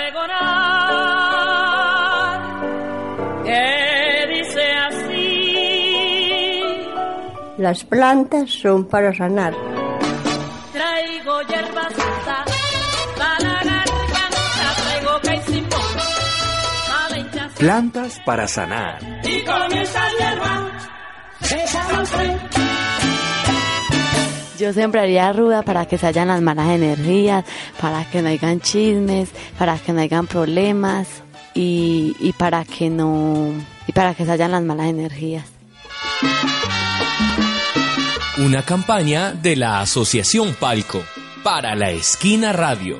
pregonar que dice así. Las plantas son para sanar. Traigo hierba santa para la garganta, traigo hinchazón. Plantas para sanar. Y con esa hierba se sana usted. Yo sembraría ruda para que se hayan las malas energías, para que no hayan chismes, para que no hayan problemas y, y para que no y para que se hayan las malas energías. Una campaña de la Asociación Palco para la Esquina Radio.